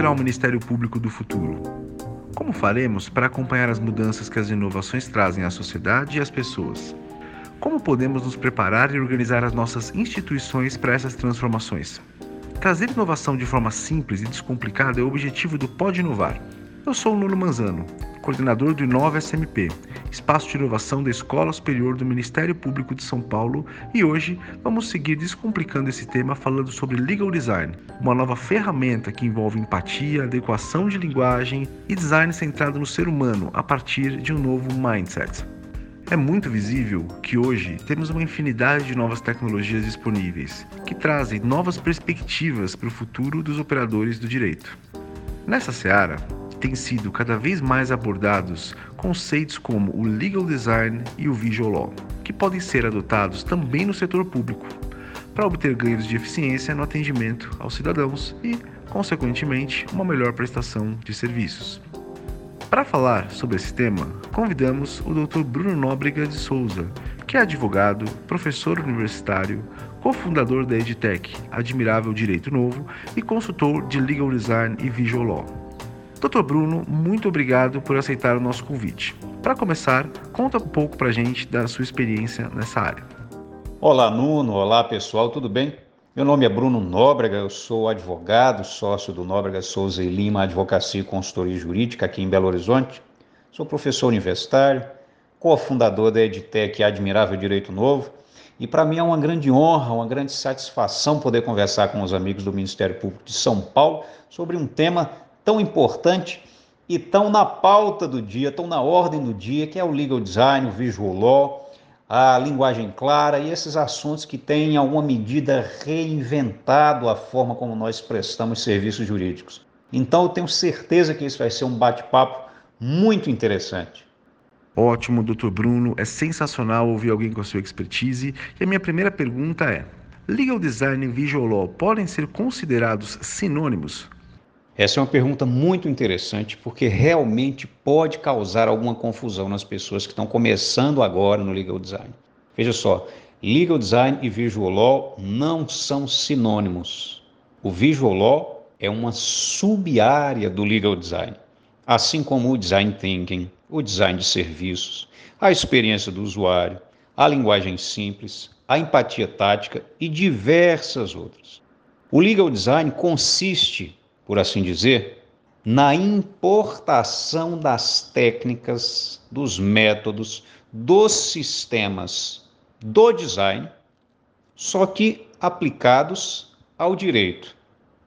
será o Ministério Público do futuro? Como faremos para acompanhar as mudanças que as inovações trazem à sociedade e às pessoas? Como podemos nos preparar e organizar as nossas instituições para essas transformações? Trazer inovação de forma simples e descomplicada é o objetivo do Pode Inovar. Eu sou o Nuno Manzano, coordenador do Inova SMP, espaço de inovação da Escola Superior do Ministério Público de São Paulo, e hoje vamos seguir descomplicando esse tema falando sobre Legal Design, uma nova ferramenta que envolve empatia, adequação de linguagem e design centrado no ser humano a partir de um novo mindset. É muito visível que hoje temos uma infinidade de novas tecnologias disponíveis que trazem novas perspectivas para o futuro dos operadores do direito. Nessa seara, têm sido cada vez mais abordados conceitos como o legal design e o visual law, que podem ser adotados também no setor público, para obter ganhos de eficiência no atendimento aos cidadãos e, consequentemente, uma melhor prestação de serviços. Para falar sobre esse tema, convidamos o Dr. Bruno Nóbrega de Souza, que é advogado, professor universitário, cofundador da EdTech, Admirável Direito Novo e consultor de Legal Design e Visual Law. Dr. Bruno, muito obrigado por aceitar o nosso convite. Para começar, conta um pouco para a gente da sua experiência nessa área. Olá, Nuno. Olá, pessoal. Tudo bem? Meu nome é Bruno Nóbrega, eu sou advogado, sócio do Nóbrega Souza e Lima Advocacia e Consultoria Jurídica aqui em Belo Horizonte. Sou professor universitário, cofundador da EdTech Admirável Direito Novo. E para mim é uma grande honra, uma grande satisfação poder conversar com os amigos do Ministério Público de São Paulo sobre um tema tão importante e tão na pauta do dia, tão na ordem do dia, que é o legal design, o visual law, a linguagem clara e esses assuntos que têm, em alguma medida, reinventado a forma como nós prestamos serviços jurídicos. Então, eu tenho certeza que isso vai ser um bate-papo muito interessante. Ótimo, doutor Bruno. É sensacional ouvir alguém com a sua expertise. E a minha primeira pergunta é: legal design e visual law podem ser considerados sinônimos? Essa é uma pergunta muito interessante porque realmente pode causar alguma confusão nas pessoas que estão começando agora no legal design. Veja só, legal design e visual law não são sinônimos. O visual law é uma sub-área do legal design, assim como o design thinking, o design de serviços, a experiência do usuário, a linguagem simples, a empatia tática e diversas outras. O legal design consiste por assim dizer, na importação das técnicas, dos métodos, dos sistemas do design, só que aplicados ao direito.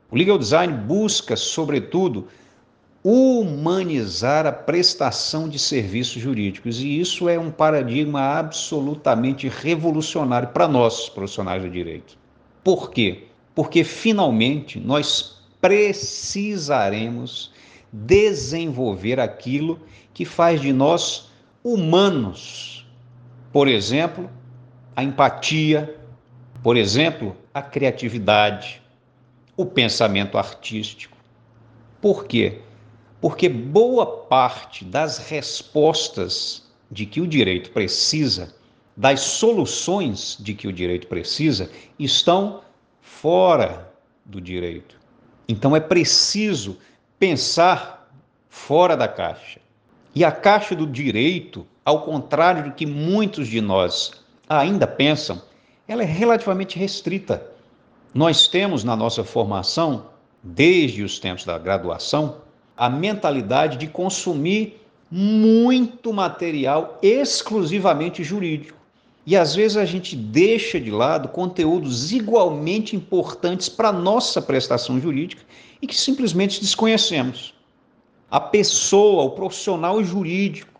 O legal design busca, sobretudo, humanizar a prestação de serviços jurídicos, e isso é um paradigma absolutamente revolucionário para nós, profissionais do direito. Por quê? Porque finalmente nós precisaremos desenvolver aquilo que faz de nós humanos. Por exemplo, a empatia, por exemplo, a criatividade, o pensamento artístico. Por quê? Porque boa parte das respostas de que o direito precisa, das soluções de que o direito precisa, estão fora do direito. Então é preciso pensar fora da caixa. E a caixa do direito, ao contrário do que muitos de nós ainda pensam, ela é relativamente restrita. Nós temos na nossa formação, desde os tempos da graduação, a mentalidade de consumir muito material exclusivamente jurídico. E às vezes a gente deixa de lado conteúdos igualmente importantes para a nossa prestação jurídica e que simplesmente desconhecemos. A pessoa, o profissional jurídico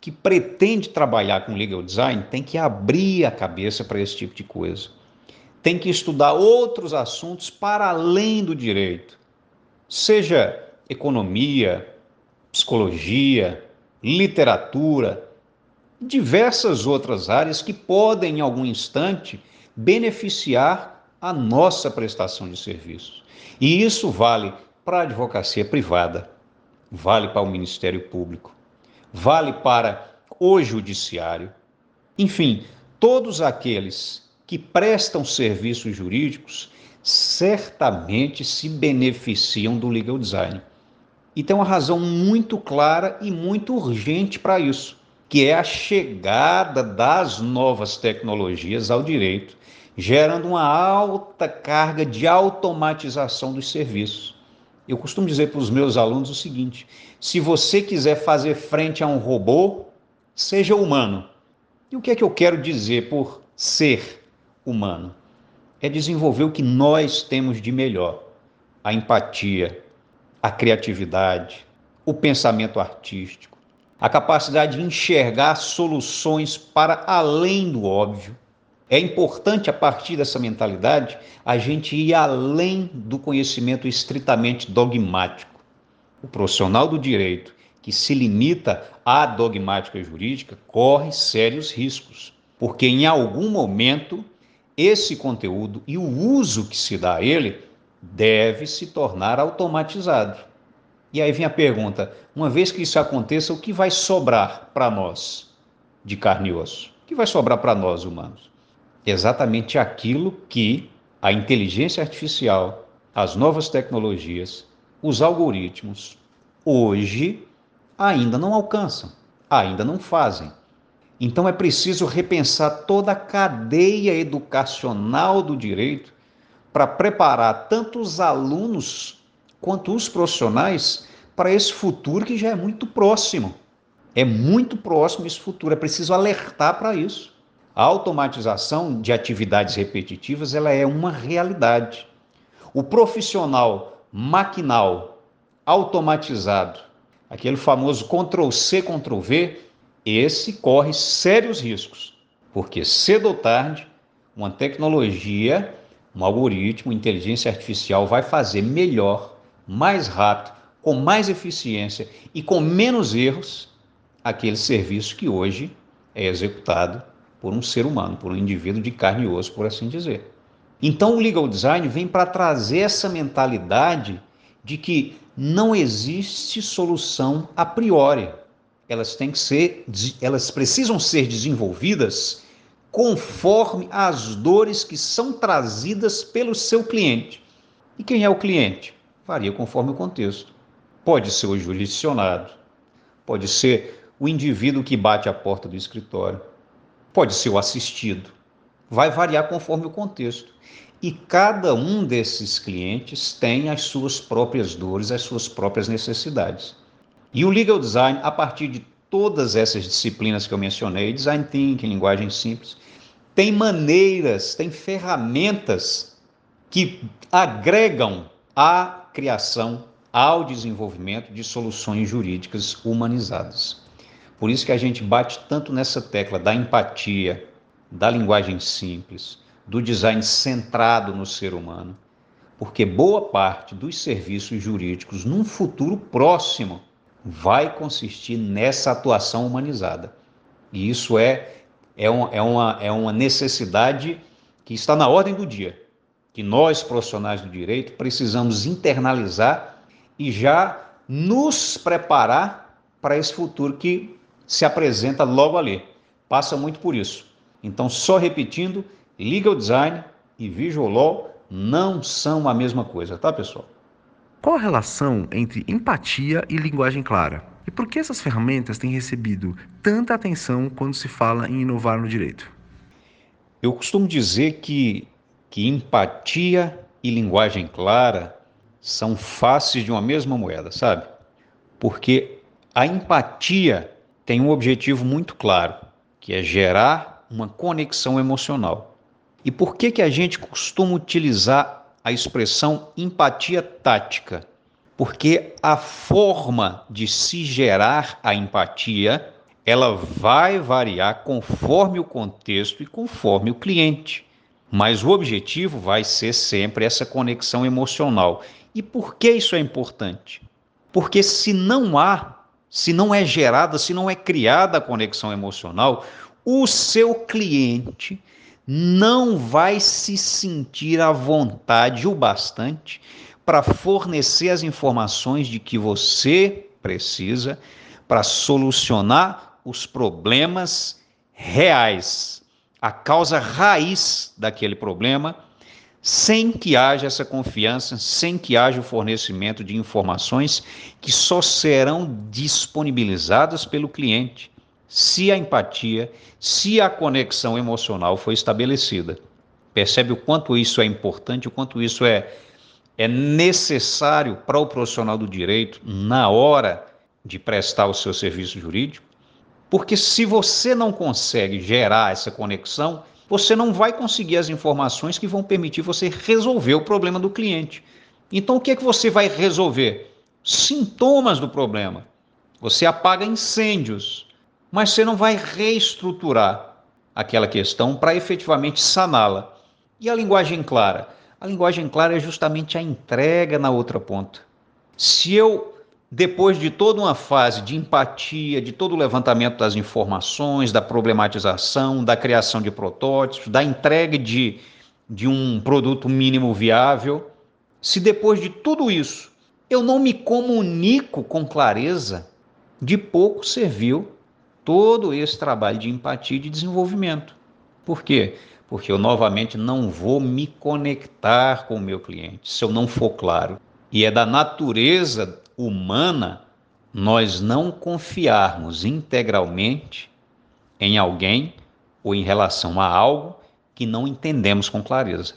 que pretende trabalhar com legal design tem que abrir a cabeça para esse tipo de coisa. Tem que estudar outros assuntos para além do direito, seja economia, psicologia, literatura, diversas outras áreas que podem, em algum instante, beneficiar a nossa prestação de serviços. E isso vale para a advocacia privada, vale para o Ministério Público, vale para o Judiciário, enfim, todos aqueles que prestam serviços jurídicos certamente se beneficiam do legal design. E tem uma razão muito clara e muito urgente para isso, que é a chegada das novas tecnologias ao direito, gerando uma alta carga de automatização dos serviços. Eu costumo dizer para os meus alunos o seguinte: se você quiser fazer frente a um robô, seja humano. E o que é que eu quero dizer por ser humano? é desenvolver o que nós temos de melhor: a empatia, a criatividade, o pensamento artístico, a capacidade de enxergar soluções para além do óbvio. É importante, a partir dessa mentalidade, a gente ir além do conhecimento estritamente dogmático. O profissional do direito que se limita à dogmática jurídica corre sérios riscos, porque em algum momento esse conteúdo e o uso que se dá a ele deve se tornar automatizado. E aí vem a pergunta: uma vez que isso aconteça, o que vai sobrar para nós de carne e osso? O que vai sobrar para nós humanos? Exatamente aquilo que a inteligência artificial, as novas tecnologias, os algoritmos, hoje ainda não alcançam, ainda não fazem. Então é preciso repensar toda a cadeia educacional do direito para preparar tanto os alunos quanto os profissionais para esse futuro que já é muito próximo. É muito próximo esse futuro, é preciso alertar para isso. A automatização de atividades repetitivas, ela é uma realidade. O profissional maquinal automatizado, aquele famoso Ctrl C, Ctrl V, esse corre sérios riscos, porque cedo ou tarde, uma tecnologia, um algoritmo, inteligência artificial vai fazer melhor, mais rápido, com mais eficiência e com menos erros aquele serviço que hoje é executado por um ser humano, por um indivíduo de carne e osso, por assim dizer. Então o legal design vem para trazer essa mentalidade de que não existe solução a priori elas têm que ser, elas precisam ser desenvolvidas conforme as dores que são trazidas pelo seu cliente. E quem é o cliente? Varia conforme o contexto. Pode ser o jurisdicionado, pode ser o indivíduo que bate a porta do escritório, pode ser o assistido. Vai variar conforme o contexto. E cada um desses clientes tem as suas próprias dores, as suas próprias necessidades. E o legal design, a partir de todas essas disciplinas que eu mencionei, design thinking, linguagem simples, tem maneiras, tem ferramentas que agregam à criação, ao desenvolvimento de soluções jurídicas humanizadas. Por isso que a gente bate tanto nessa tecla da empatia, da linguagem simples, do design centrado no ser humano, porque boa parte dos serviços jurídicos num futuro próximo vai consistir nessa atuação humanizada. E isso é, é, um, é, uma, é uma necessidade que está na ordem do dia, que nós, profissionais do direito, precisamos internalizar e já nos preparar para esse futuro que se apresenta logo ali. Passa muito por isso. Então, só repetindo, legal design e visual law não são a mesma coisa, tá, pessoal? Qual a relação entre empatia e linguagem clara? E por que essas ferramentas têm recebido tanta atenção quando se fala em inovar no direito? Eu costumo dizer que, que empatia e linguagem clara são faces de uma mesma moeda, sabe? Porque a empatia tem um objetivo muito claro, que é gerar uma conexão emocional. E por que, que a gente costuma utilizar a expressão empatia tática, porque a forma de se gerar a empatia, ela vai variar conforme o contexto e conforme o cliente. Mas o objetivo vai ser sempre essa conexão emocional. E por que isso é importante? Porque se não há, se não é gerada, se não é criada a conexão emocional, o seu cliente não vai se sentir à vontade o bastante para fornecer as informações de que você precisa para solucionar os problemas reais, a causa raiz daquele problema, sem que haja essa confiança, sem que haja o fornecimento de informações que só serão disponibilizadas pelo cliente se a empatia, se a conexão emocional for estabelecida. Percebe o quanto isso é importante, o quanto isso é, é necessário para o profissional do direito na hora de prestar o seu serviço jurídico? Porque se você não consegue gerar essa conexão, você não vai conseguir as informações que vão permitir você resolver o problema do cliente. Então, o que é que você vai resolver? Sintomas do problema. Você apaga incêndios, mas você não vai reestruturar aquela questão para efetivamente saná-la. E a linguagem clara? A linguagem clara é justamente a entrega na outra ponta. Se eu depois de toda uma fase de empatia, de todo o levantamento das informações, da problematização, da criação de protótipos, da entrega de, de um produto mínimo viável, se depois de tudo isso eu não me comunico com clareza, de pouco serviu todo esse trabalho de empatia e de desenvolvimento. Por quê? Porque eu novamente não vou me conectar com o meu cliente se eu não for claro. E é da natureza humana nós não confiarmos integralmente em alguém ou em relação a algo que não entendemos com clareza.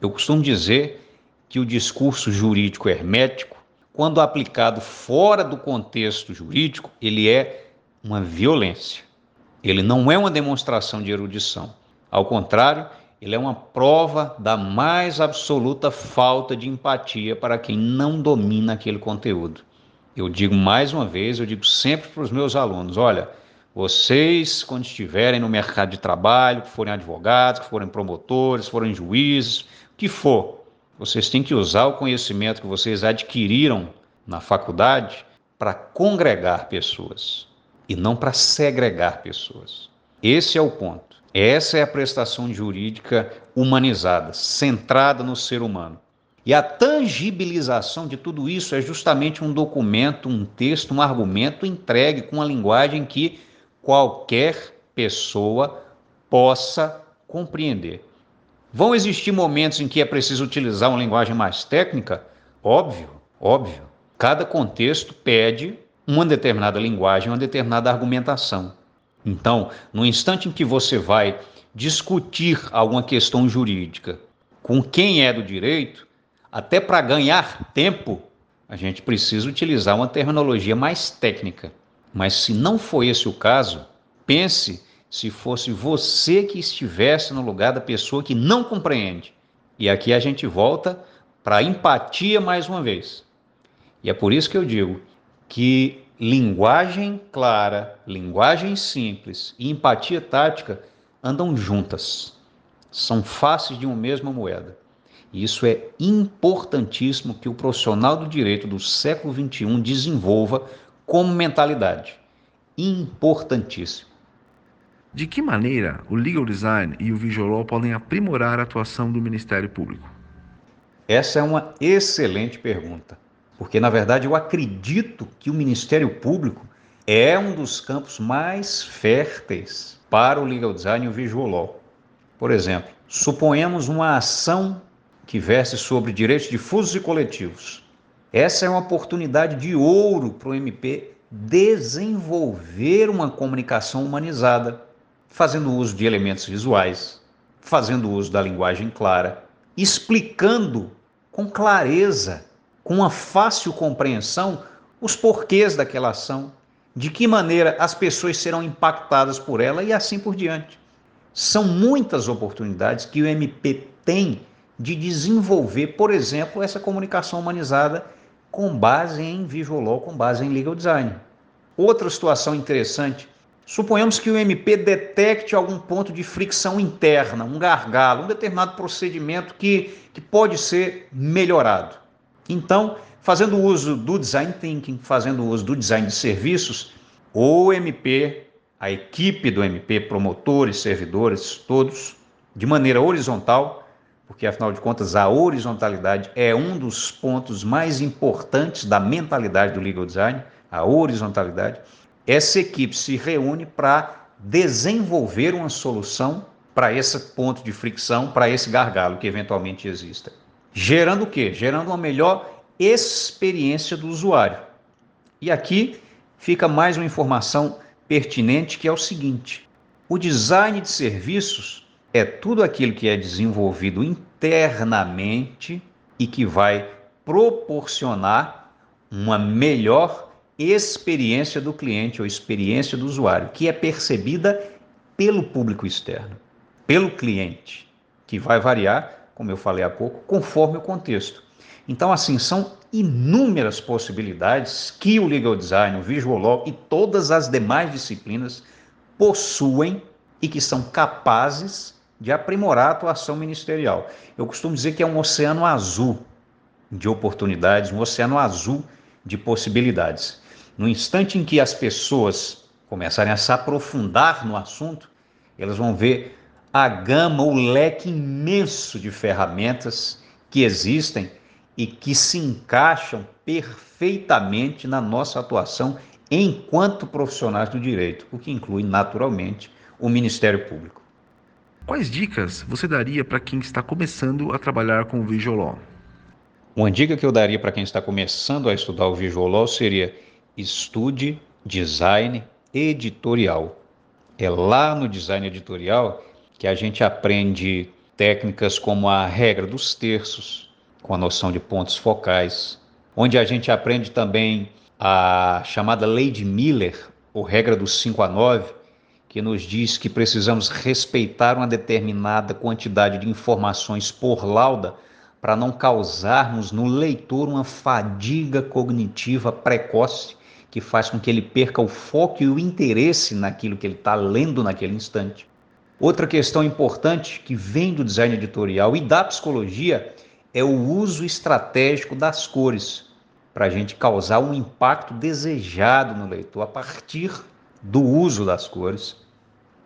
Eu costumo dizer que o discurso jurídico hermético, quando aplicado fora do contexto jurídico, ele é uma violência. Ele não é uma demonstração de erudição. Ao contrário, ele é uma prova da mais absoluta falta de empatia para quem não domina aquele conteúdo. Eu digo mais uma vez, eu digo sempre para os meus alunos: olha, vocês, quando estiverem no mercado de trabalho, que forem advogados, que forem promotores, forem juízes, o que for, vocês têm que usar o conhecimento que vocês adquiriram na faculdade para congregar pessoas e não para segregar pessoas. Esse é o ponto. Essa é a prestação jurídica humanizada, centrada no ser humano. E a tangibilização de tudo isso é justamente um documento, um texto, um argumento entregue com uma linguagem que qualquer pessoa possa compreender. Vão existir momentos em que é preciso utilizar uma linguagem mais técnica? Óbvio, óbvio. Cada contexto pede uma determinada linguagem, uma determinada argumentação. Então, no instante em que você vai discutir alguma questão jurídica com quem é do direito, até para ganhar tempo, a gente precisa utilizar uma terminologia mais técnica. Mas se não for esse o caso, pense se fosse você que estivesse no lugar da pessoa que não compreende. E aqui a gente volta para a empatia mais uma vez. E é por isso que eu digo que linguagem clara, linguagem simples e empatia tática andam juntas. São faces de uma mesma moeda. E isso é importantíssimo que o profissional do direito do século XXI desenvolva como mentalidade. Importantíssimo. De que maneira o legal design e o visual law podem aprimorar a atuação do Ministério Público? Essa é uma excelente pergunta porque na verdade eu acredito que o Ministério Público é um dos campos mais férteis para o legal design e o visual law. Por exemplo, suponhamos uma ação que verse sobre direitos difusos e coletivos. Essa é uma oportunidade de ouro para o MP desenvolver uma comunicação humanizada, fazendo uso de elementos visuais, fazendo uso da linguagem clara, explicando com clareza com uma fácil compreensão os porquês daquela ação, de que maneira as pessoas serão impactadas por ela e assim por diante. São muitas oportunidades que o MP tem de desenvolver, por exemplo, essa comunicação humanizada com base em visual law, com base em legal design. Outra situação interessante, suponhamos que o MP detecte algum ponto de fricção interna, um gargalo, um determinado procedimento que, que pode ser melhorado. Então, fazendo uso do design thinking, fazendo uso do design de serviços, o MP, a equipe do MP, promotores, servidores, todos, de maneira horizontal, porque afinal de contas a horizontalidade é um dos pontos mais importantes da mentalidade do legal design, a horizontalidade. Essa equipe se reúne para desenvolver uma solução para esse ponto de fricção, para esse gargalo que eventualmente exista. Gerando o quê? Gerando uma melhor experiência do usuário. E aqui fica mais uma informação pertinente que é o seguinte: o design de serviços é tudo aquilo que é desenvolvido internamente e que vai proporcionar uma melhor experiência do cliente ou experiência do usuário, que é percebida pelo público externo, pelo cliente, que vai variar, como eu falei há pouco, conforme o contexto. Então, assim, são inúmeras possibilidades que o legal design, o visual law e todas as demais disciplinas possuem e que são capazes de aprimorar a atuação ministerial. Eu costumo dizer que é um oceano azul de oportunidades, um oceano azul de possibilidades. No instante em que as pessoas começarem a se aprofundar no assunto, elas vão ver a gama, o leque imenso de ferramentas que existem e que se encaixam perfeitamente na nossa atuação enquanto profissionais do direito, o que inclui naturalmente o Ministério Público. Quais dicas você daria para quem está começando a trabalhar com o Visual Law? Uma dica que eu daria para quem está começando a estudar o Visual Law seria estude design editorial. É lá no design editorial que a gente aprende técnicas como a regra dos terços, com a noção de pontos focais, onde a gente aprende também a chamada lei de Miller, ou regra dos 5 a 9, que nos diz que precisamos respeitar uma determinada quantidade de informações por lauda para não causarmos no leitor uma fadiga cognitiva precoce que faz com que ele perca o foco e o interesse naquilo que ele está lendo naquele instante. Outra questão importante que vem do design editorial e da psicologia é o uso estratégico das cores, para a gente causar um impacto desejado no leitor a partir do uso das cores.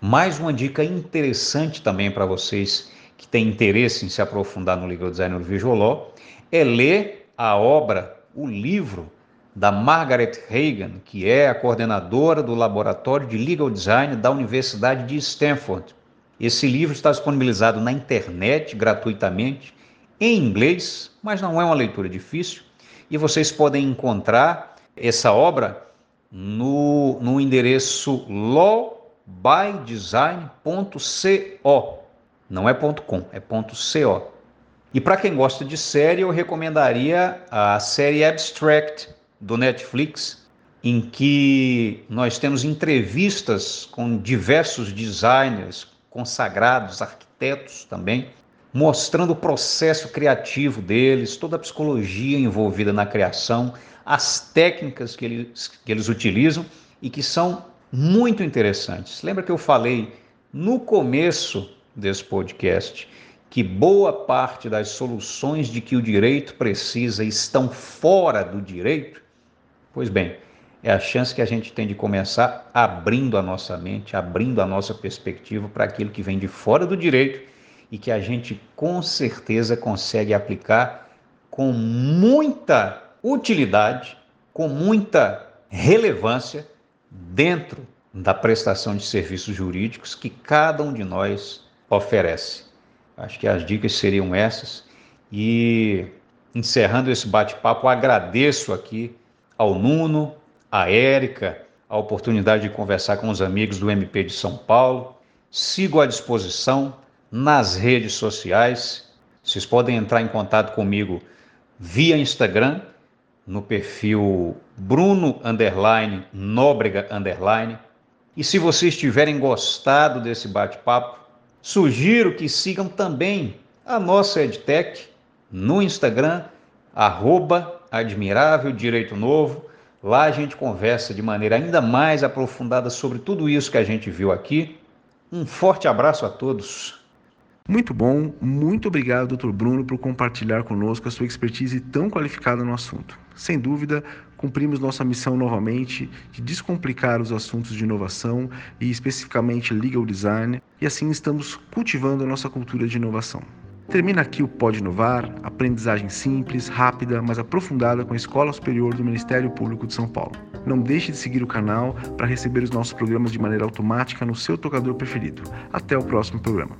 Mais uma dica interessante também para vocês que têm interesse em se aprofundar no legal design do visual law é ler a obra, o livro da Margaret Hagan, que é a coordenadora do Laboratório de Legal Design da Universidade de Stanford. Esse livro está disponibilizado na internet gratuitamente em inglês, mas não é uma leitura difícil, e vocês podem encontrar essa obra no, no endereço lawbydesign.co. Não é .com, é .co. E para quem gosta de série, eu recomendaria a série Abstract do Netflix, em que nós temos entrevistas com diversos designers consagrados, arquitetos também, mostrando o processo criativo deles, toda a psicologia envolvida na criação, as técnicas que eles, que eles utilizam e que são muito interessantes. Lembra que eu falei no começo desse podcast que boa parte das soluções de que o direito precisa estão fora do direito? Pois bem, é a chance que a gente tem de começar abrindo a nossa mente, abrindo a nossa perspectiva para aquilo que vem de fora do direito e que a gente com certeza consegue aplicar com muita utilidade, com muita relevância dentro da prestação de serviços jurídicos que cada um de nós oferece. Acho que as dicas seriam essas. E encerrando esse bate-papo, agradeço aqui ao Nuno, à Érica, a oportunidade de conversar com os amigos do MP de São Paulo. Sigo à disposição nas redes sociais. Vocês podem entrar em contato comigo via Instagram, no perfil Bruno underline, Nóbrega underline. E se vocês tiverem gostado desse bate-papo, sugiro que sigam também a nossa EdTech no Instagram, arroba Admirável Direito Novo. Lá a gente conversa de maneira ainda mais aprofundada sobre tudo isso que a gente viu aqui. Um forte abraço a todos. Muito bom, muito obrigado, Dr. Bruno, por compartilhar conosco a sua expertise tão qualificada no assunto. Sem dúvida, cumprimos nossa missão novamente de descomplicar os assuntos de inovação e especificamente legal design, e assim estamos cultivando a nossa cultura de inovação. Termina aqui o Pode Inovar, aprendizagem simples, rápida, mas aprofundada com a Escola Superior do Ministério Público de São Paulo. Não deixe de seguir o canal para receber os nossos programas de maneira automática no seu tocador preferido. Até o próximo programa.